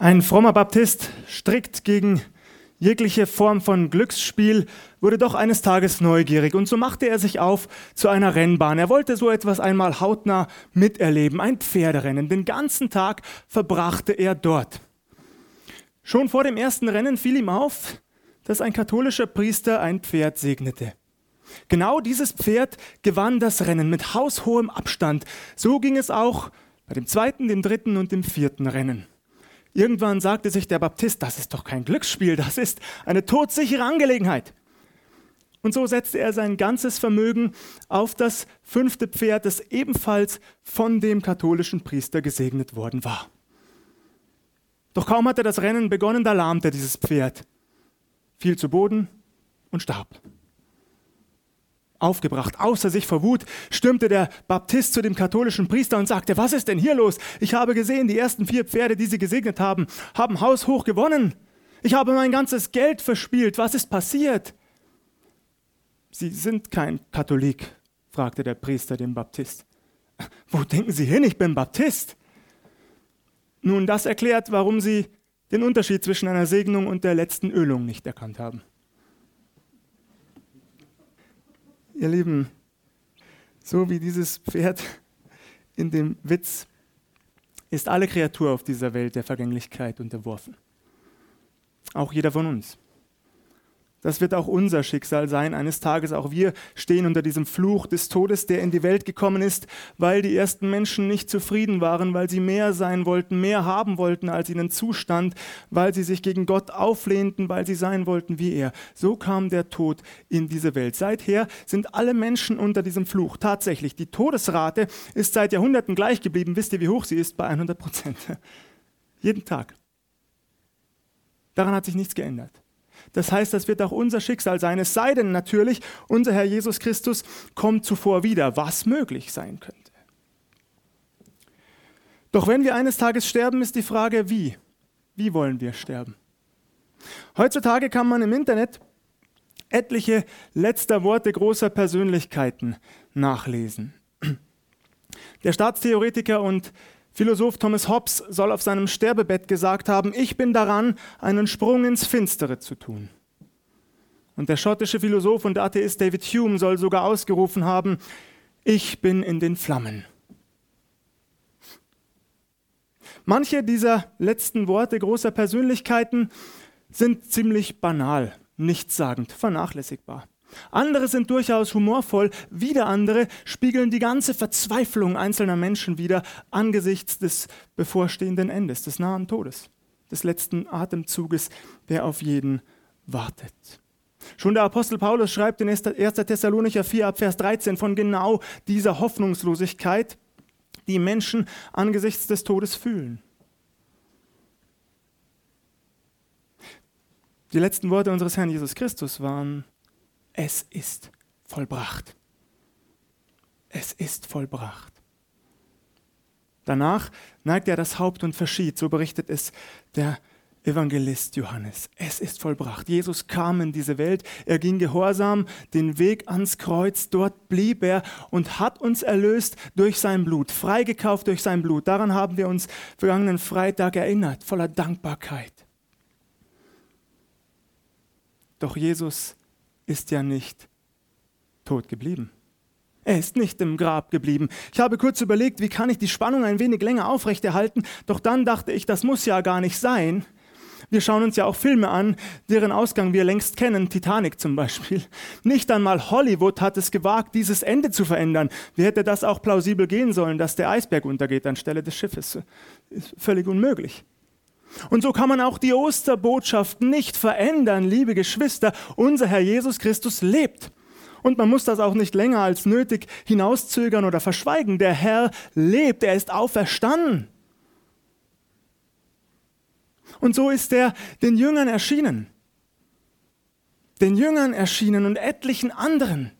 Ein frommer Baptist, strikt gegen jegliche Form von Glücksspiel, wurde doch eines Tages neugierig und so machte er sich auf zu einer Rennbahn. Er wollte so etwas einmal hautnah miterleben, ein Pferderennen. Den ganzen Tag verbrachte er dort. Schon vor dem ersten Rennen fiel ihm auf, dass ein katholischer Priester ein Pferd segnete. Genau dieses Pferd gewann das Rennen mit haushohem Abstand. So ging es auch bei dem zweiten, dem dritten und dem vierten Rennen. Irgendwann sagte sich der Baptist, das ist doch kein Glücksspiel, das ist eine todsichere Angelegenheit. Und so setzte er sein ganzes Vermögen auf das fünfte Pferd, das ebenfalls von dem katholischen Priester gesegnet worden war. Doch kaum hatte das Rennen begonnen, da lahmte dieses Pferd, fiel zu Boden und starb. Aufgebracht, außer sich vor Wut, stürmte der Baptist zu dem katholischen Priester und sagte, was ist denn hier los? Ich habe gesehen, die ersten vier Pferde, die Sie gesegnet haben, haben haushoch gewonnen. Ich habe mein ganzes Geld verspielt. Was ist passiert? Sie sind kein Katholik, fragte der Priester den Baptist. Wo denken Sie hin? Ich bin Baptist. Nun, das erklärt, warum Sie den Unterschied zwischen einer Segnung und der letzten Ölung nicht erkannt haben. Ihr Lieben, so wie dieses Pferd in dem Witz ist alle Kreatur auf dieser Welt der Vergänglichkeit unterworfen. Auch jeder von uns. Das wird auch unser Schicksal sein. Eines Tages auch wir stehen unter diesem Fluch des Todes, der in die Welt gekommen ist, weil die ersten Menschen nicht zufrieden waren, weil sie mehr sein wollten, mehr haben wollten, als ihnen zustand, weil sie sich gegen Gott auflehnten, weil sie sein wollten wie er. So kam der Tod in diese Welt. Seither sind alle Menschen unter diesem Fluch. Tatsächlich, die Todesrate ist seit Jahrhunderten gleich geblieben. Wisst ihr, wie hoch sie ist? Bei 100 Prozent. Jeden Tag. Daran hat sich nichts geändert. Das heißt, das wird auch unser Schicksal sein. Es sei denn natürlich, unser Herr Jesus Christus kommt zuvor wieder, was möglich sein könnte. Doch wenn wir eines Tages sterben, ist die Frage, wie? Wie wollen wir sterben? Heutzutage kann man im Internet etliche letzter Worte großer Persönlichkeiten nachlesen. Der Staatstheoretiker und Philosoph Thomas Hobbes soll auf seinem Sterbebett gesagt haben, ich bin daran, einen Sprung ins Finstere zu tun. Und der schottische Philosoph und Atheist David Hume soll sogar ausgerufen haben, ich bin in den Flammen. Manche dieser letzten Worte großer Persönlichkeiten sind ziemlich banal, nichtssagend, vernachlässigbar. Andere sind durchaus humorvoll, wieder andere spiegeln die ganze Verzweiflung einzelner Menschen wider angesichts des bevorstehenden Endes, des nahen Todes, des letzten Atemzuges, der auf jeden wartet. Schon der Apostel Paulus schreibt in 1. Thessalonicher 4 ab Vers 13 von genau dieser Hoffnungslosigkeit, die Menschen angesichts des Todes fühlen. Die letzten Worte unseres Herrn Jesus Christus waren, es ist vollbracht. Es ist vollbracht. Danach neigt er das Haupt und verschied, so berichtet es der Evangelist Johannes. Es ist vollbracht. Jesus kam in diese Welt, er ging gehorsam den Weg ans Kreuz, dort blieb er und hat uns erlöst durch sein Blut, freigekauft durch sein Blut. Daran haben wir uns vergangenen Freitag erinnert, voller Dankbarkeit. Doch Jesus ist ja nicht tot geblieben. Er ist nicht im Grab geblieben. Ich habe kurz überlegt, wie kann ich die Spannung ein wenig länger aufrechterhalten, doch dann dachte ich, das muss ja gar nicht sein. Wir schauen uns ja auch Filme an, deren Ausgang wir längst kennen, Titanic zum Beispiel. Nicht einmal Hollywood hat es gewagt, dieses Ende zu verändern. Wie hätte das auch plausibel gehen sollen, dass der Eisberg untergeht anstelle des Schiffes? Ist völlig unmöglich. Und so kann man auch die Osterbotschaft nicht verändern, liebe Geschwister. Unser Herr Jesus Christus lebt. Und man muss das auch nicht länger als nötig hinauszögern oder verschweigen. Der Herr lebt, er ist auferstanden. Und so ist er den Jüngern erschienen. Den Jüngern erschienen und etlichen anderen.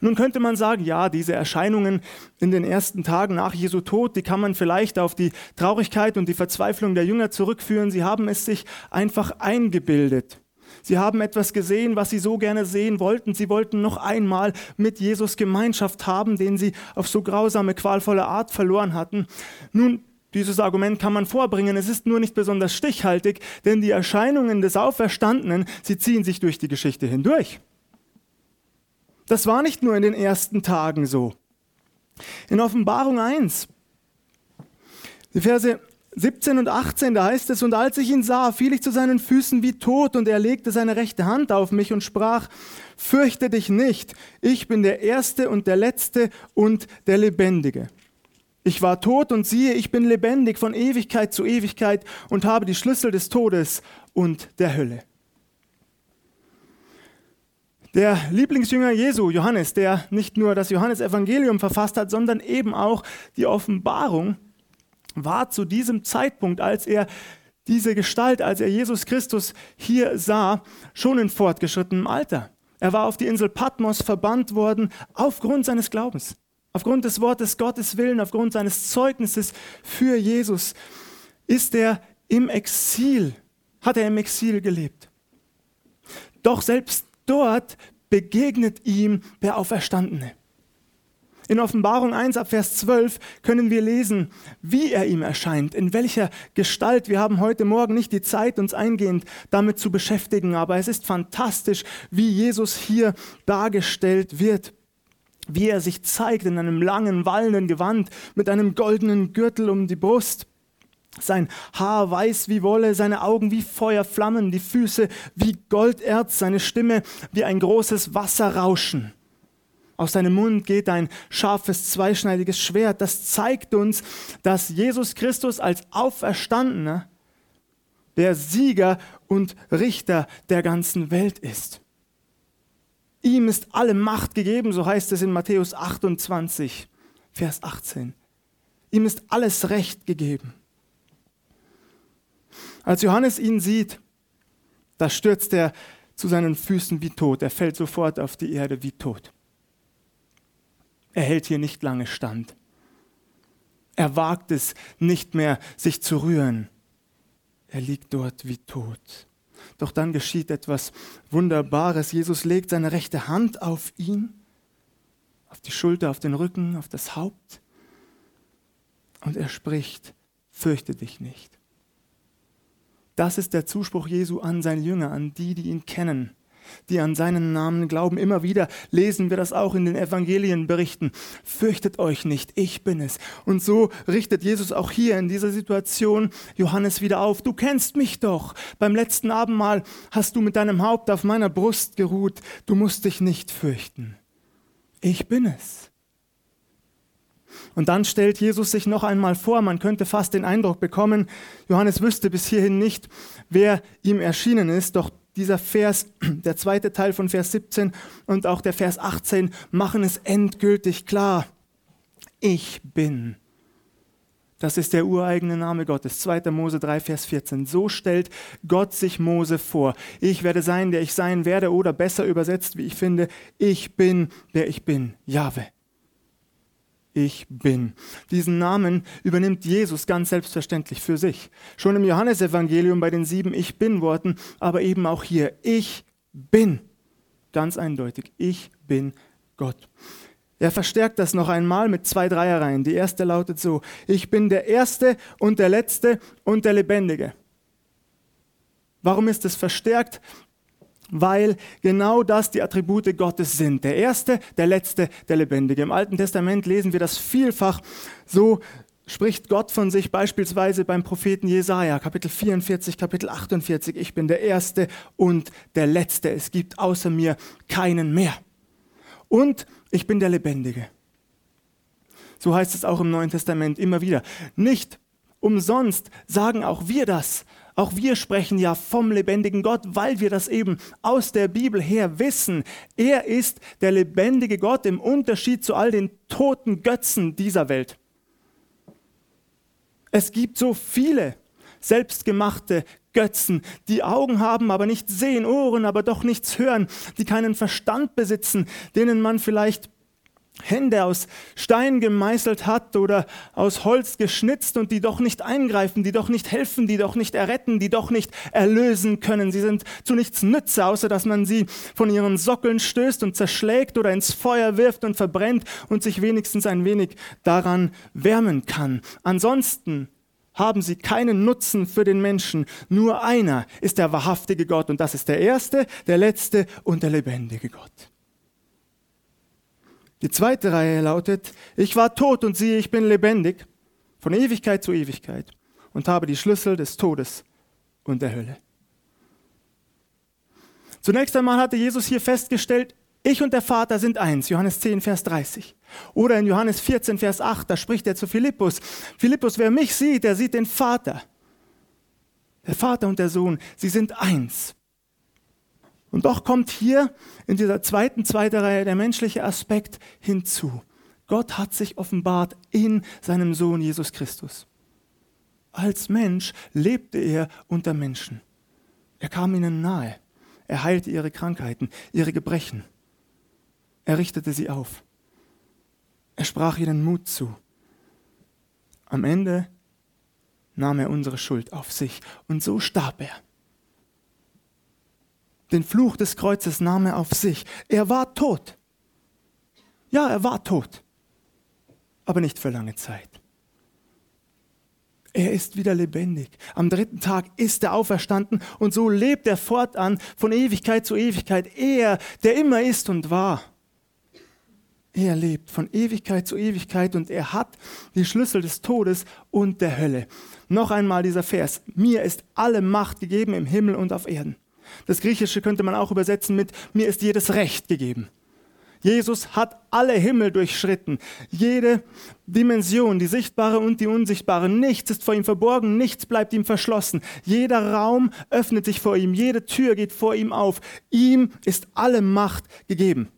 Nun könnte man sagen, ja, diese Erscheinungen in den ersten Tagen nach Jesu Tod, die kann man vielleicht auf die Traurigkeit und die Verzweiflung der Jünger zurückführen. Sie haben es sich einfach eingebildet. Sie haben etwas gesehen, was sie so gerne sehen wollten. Sie wollten noch einmal mit Jesus Gemeinschaft haben, den sie auf so grausame, qualvolle Art verloren hatten. Nun, Dieses Argument kann man vorbringen, es ist nur nicht besonders stichhaltig, denn die Erscheinungen des Auferstandenen, sie ziehen sich durch die Geschichte hindurch. Das war nicht nur in den ersten Tagen so. In Offenbarung 1, die Verse 17 und 18, da heißt es, und als ich ihn sah, fiel ich zu seinen Füßen wie tot, und er legte seine rechte Hand auf mich und sprach, fürchte dich nicht, ich bin der Erste und der Letzte und der Lebendige. Ich war tot und siehe, ich bin lebendig von Ewigkeit zu Ewigkeit und habe die Schlüssel des Todes und der Hölle. Der Lieblingsjünger Jesu, Johannes, der nicht nur das Johannesevangelium verfasst hat, sondern eben auch die Offenbarung, war zu diesem Zeitpunkt, als er diese Gestalt, als er Jesus Christus hier sah, schon in fortgeschrittenem Alter. Er war auf die Insel Patmos verbannt worden aufgrund seines Glaubens. Aufgrund des Wortes Gottes willen, aufgrund seines Zeugnisses für Jesus ist er im Exil, hat er im Exil gelebt. Doch selbst dort begegnet ihm der Auferstandene. In Offenbarung 1 ab Vers 12 können wir lesen, wie er ihm erscheint, in welcher Gestalt. Wir haben heute Morgen nicht die Zeit, uns eingehend damit zu beschäftigen, aber es ist fantastisch, wie Jesus hier dargestellt wird wie er sich zeigt in einem langen, wallenden Gewand mit einem goldenen Gürtel um die Brust. Sein Haar weiß wie Wolle, seine Augen wie Feuerflammen, die Füße wie Golderz, seine Stimme wie ein großes Wasserrauschen. Aus seinem Mund geht ein scharfes, zweischneidiges Schwert. Das zeigt uns, dass Jesus Christus als Auferstandener der Sieger und Richter der ganzen Welt ist. Ihm ist alle Macht gegeben, so heißt es in Matthäus 28, Vers 18. Ihm ist alles Recht gegeben. Als Johannes ihn sieht, da stürzt er zu seinen Füßen wie tot. Er fällt sofort auf die Erde wie tot. Er hält hier nicht lange stand. Er wagt es nicht mehr, sich zu rühren. Er liegt dort wie tot. Doch dann geschieht etwas Wunderbares. Jesus legt seine rechte Hand auf ihn, auf die Schulter, auf den Rücken, auf das Haupt. Und er spricht, fürchte dich nicht. Das ist der Zuspruch Jesu an seine Jünger, an die, die ihn kennen die an seinen Namen glauben. Immer wieder lesen wir das auch in den Evangelienberichten. Fürchtet euch nicht, ich bin es. Und so richtet Jesus auch hier in dieser Situation Johannes wieder auf. Du kennst mich doch. Beim letzten Abendmahl hast du mit deinem Haupt auf meiner Brust geruht. Du musst dich nicht fürchten. Ich bin es. Und dann stellt Jesus sich noch einmal vor, man könnte fast den Eindruck bekommen, Johannes wüsste bis hierhin nicht, wer ihm erschienen ist, doch dieser Vers, der zweite Teil von Vers 17 und auch der Vers 18 machen es endgültig klar. Ich bin. Das ist der ureigene Name Gottes. 2. Mose 3, Vers 14. So stellt Gott sich Mose vor. Ich werde sein, der ich sein werde, oder besser übersetzt, wie ich finde, ich bin, der ich bin. Jahwe ich bin. Diesen Namen übernimmt Jesus ganz selbstverständlich für sich. Schon im Johannesevangelium bei den sieben Ich bin Worten, aber eben auch hier, ich bin. Ganz eindeutig, ich bin Gott. Er verstärkt das noch einmal mit zwei Dreiereien. Die erste lautet so, ich bin der Erste und der Letzte und der Lebendige. Warum ist es verstärkt? Weil genau das die Attribute Gottes sind. Der Erste, der Letzte, der Lebendige. Im Alten Testament lesen wir das vielfach. So spricht Gott von sich beispielsweise beim Propheten Jesaja, Kapitel 44, Kapitel 48. Ich bin der Erste und der Letzte. Es gibt außer mir keinen mehr. Und ich bin der Lebendige. So heißt es auch im Neuen Testament immer wieder. Nicht umsonst sagen auch wir das. Auch wir sprechen ja vom lebendigen Gott, weil wir das eben aus der Bibel her wissen. Er ist der lebendige Gott im Unterschied zu all den toten Götzen dieser Welt. Es gibt so viele selbstgemachte Götzen, die Augen haben, aber nicht sehen, Ohren, aber doch nichts hören, die keinen Verstand besitzen, denen man vielleicht Hände aus Stein gemeißelt hat oder aus Holz geschnitzt und die doch nicht eingreifen, die doch nicht helfen, die doch nicht erretten, die doch nicht erlösen können. Sie sind zu nichts nütze, außer dass man sie von ihren Sockeln stößt und zerschlägt oder ins Feuer wirft und verbrennt und sich wenigstens ein wenig daran wärmen kann. Ansonsten haben sie keinen Nutzen für den Menschen. Nur einer ist der wahrhaftige Gott und das ist der erste, der letzte und der lebendige Gott. Die zweite Reihe lautet, ich war tot und siehe, ich bin lebendig, von Ewigkeit zu Ewigkeit und habe die Schlüssel des Todes und der Hölle. Zunächst einmal hatte Jesus hier festgestellt, ich und der Vater sind eins, Johannes 10, Vers 30. Oder in Johannes 14, Vers 8, da spricht er zu Philippus. Philippus, wer mich sieht, der sieht den Vater. Der Vater und der Sohn, sie sind eins. Und doch kommt hier in dieser zweiten, zweiten Reihe der menschliche Aspekt hinzu. Gott hat sich offenbart in seinem Sohn Jesus Christus. Als Mensch lebte er unter Menschen. Er kam ihnen nahe. Er heilte ihre Krankheiten, ihre Gebrechen. Er richtete sie auf. Er sprach ihnen Mut zu. Am Ende nahm er unsere Schuld auf sich und so starb er. Den Fluch des Kreuzes nahm er auf sich. Er war tot. Ja, er war tot, aber nicht für lange Zeit. Er ist wieder lebendig. Am dritten Tag ist er auferstanden und so lebt er fortan von Ewigkeit zu Ewigkeit. Er, der immer ist und war. Er lebt von Ewigkeit zu Ewigkeit und er hat die Schlüssel des Todes und der Hölle. Noch einmal dieser Vers. Mir ist alle Macht gegeben im Himmel und auf Erden. Das Griechische könnte man auch übersetzen mit mir ist jedes Recht gegeben. Jesus hat alle Himmel durchschritten, jede Dimension, die sichtbare und die unsichtbare. Nichts ist vor ihm verborgen, nichts bleibt ihm verschlossen. Jeder Raum öffnet sich vor ihm, jede Tür geht vor ihm auf. Ihm ist alle Macht gegeben.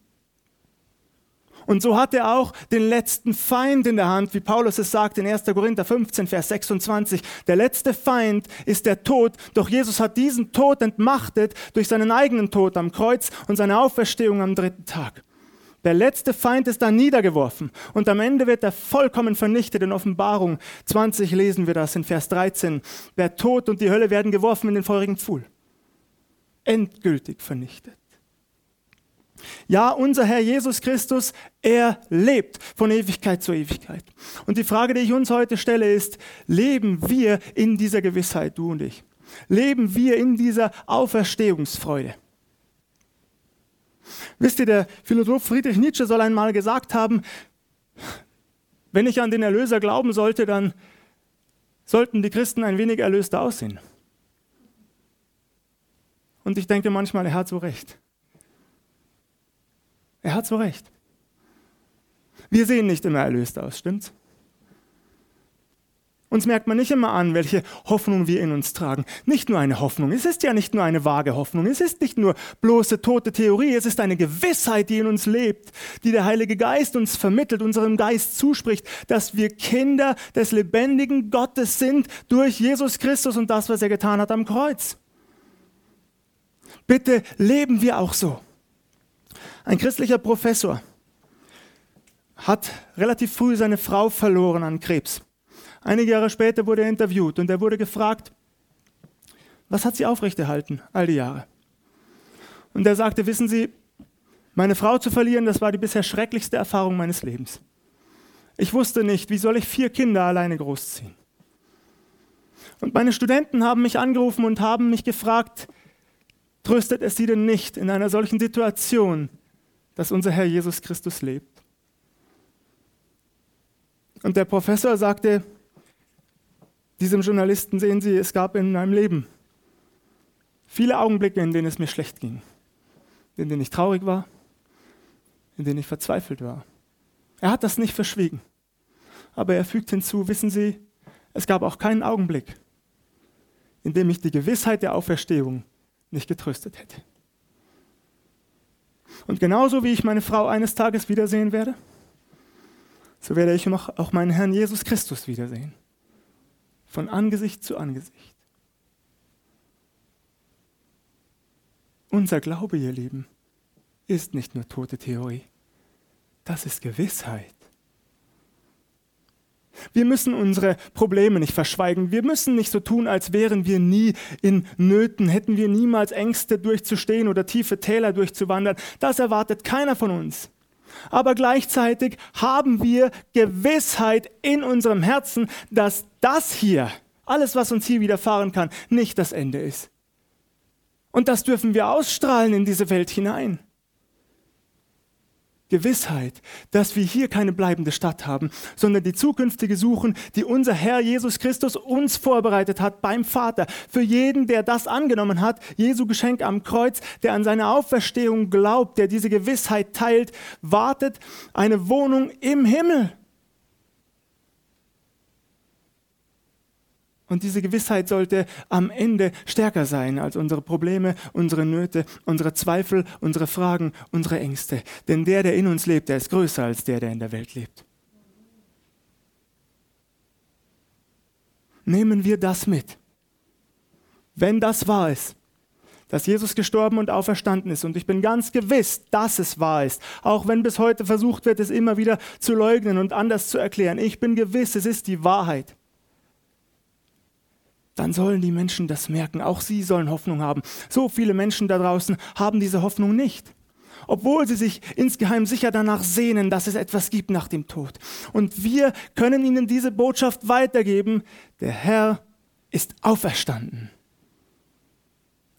Und so hat er auch den letzten Feind in der Hand, wie Paulus es sagt in 1. Korinther 15, Vers 26. Der letzte Feind ist der Tod, doch Jesus hat diesen Tod entmachtet durch seinen eigenen Tod am Kreuz und seine Auferstehung am dritten Tag. Der letzte Feind ist dann niedergeworfen und am Ende wird er vollkommen vernichtet. In Offenbarung 20 lesen wir das in Vers 13. Der Tod und die Hölle werden geworfen in den feurigen Pfuhl. Endgültig vernichtet. Ja, unser Herr Jesus Christus, er lebt von Ewigkeit zu Ewigkeit. Und die Frage, die ich uns heute stelle, ist, leben wir in dieser Gewissheit, du und ich? Leben wir in dieser Auferstehungsfreude? Wisst ihr, der Philosoph Friedrich Nietzsche soll einmal gesagt haben, wenn ich an den Erlöser glauben sollte, dann sollten die Christen ein wenig erlöster aussehen. Und ich denke manchmal, er hat so recht. Er hat so recht. Wir sehen nicht immer erlöst aus, stimmt's? Uns merkt man nicht immer an, welche Hoffnung wir in uns tragen. Nicht nur eine Hoffnung. Es ist ja nicht nur eine vage Hoffnung. Es ist nicht nur bloße tote Theorie. Es ist eine Gewissheit, die in uns lebt, die der Heilige Geist uns vermittelt, unserem Geist zuspricht, dass wir Kinder des lebendigen Gottes sind durch Jesus Christus und das, was er getan hat am Kreuz. Bitte leben wir auch so. Ein christlicher Professor hat relativ früh seine Frau verloren an Krebs. Einige Jahre später wurde er interviewt und er wurde gefragt, was hat sie aufrechterhalten all die Jahre? Und er sagte, wissen Sie, meine Frau zu verlieren, das war die bisher schrecklichste Erfahrung meines Lebens. Ich wusste nicht, wie soll ich vier Kinder alleine großziehen. Und meine Studenten haben mich angerufen und haben mich gefragt, tröstet es sie denn nicht in einer solchen Situation, dass unser Herr Jesus Christus lebt? Und der Professor sagte, diesem Journalisten sehen Sie, es gab in meinem Leben viele Augenblicke, in denen es mir schlecht ging, in denen ich traurig war, in denen ich verzweifelt war. Er hat das nicht verschwiegen. Aber er fügt hinzu, wissen Sie, es gab auch keinen Augenblick, in dem ich die Gewissheit der Auferstehung nicht getröstet hätte. Und genauso wie ich meine Frau eines Tages wiedersehen werde, so werde ich auch meinen Herrn Jesus Christus wiedersehen von Angesicht zu Angesicht. Unser Glaube, ihr Lieben, ist nicht nur tote Theorie, das ist Gewissheit. Wir müssen unsere Probleme nicht verschweigen. Wir müssen nicht so tun, als wären wir nie in Nöten, hätten wir niemals Ängste durchzustehen oder tiefe Täler durchzuwandern. Das erwartet keiner von uns. Aber gleichzeitig haben wir Gewissheit in unserem Herzen, dass das hier, alles, was uns hier widerfahren kann, nicht das Ende ist. Und das dürfen wir ausstrahlen in diese Welt hinein. Gewissheit, dass wir hier keine bleibende Stadt haben, sondern die zukünftige suchen, die unser Herr Jesus Christus uns vorbereitet hat beim Vater. Für jeden, der das angenommen hat, Jesu Geschenk am Kreuz, der an seine Auferstehung glaubt, der diese Gewissheit teilt, wartet eine Wohnung im Himmel. Und diese Gewissheit sollte am Ende stärker sein als unsere Probleme, unsere Nöte, unsere Zweifel, unsere Fragen, unsere Ängste. Denn der, der in uns lebt, der ist größer als der, der in der Welt lebt. Nehmen wir das mit. Wenn das wahr ist, dass Jesus gestorben und auferstanden ist. Und ich bin ganz gewiss, dass es wahr ist. Auch wenn bis heute versucht wird, es immer wieder zu leugnen und anders zu erklären. Ich bin gewiss, es ist die Wahrheit dann sollen die Menschen das merken. Auch sie sollen Hoffnung haben. So viele Menschen da draußen haben diese Hoffnung nicht. Obwohl sie sich insgeheim sicher danach sehnen, dass es etwas gibt nach dem Tod. Und wir können ihnen diese Botschaft weitergeben. Der Herr ist auferstanden.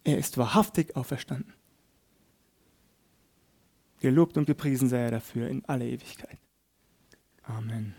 Er ist wahrhaftig auferstanden. Gelobt und gepriesen sei er dafür in alle Ewigkeit. Amen.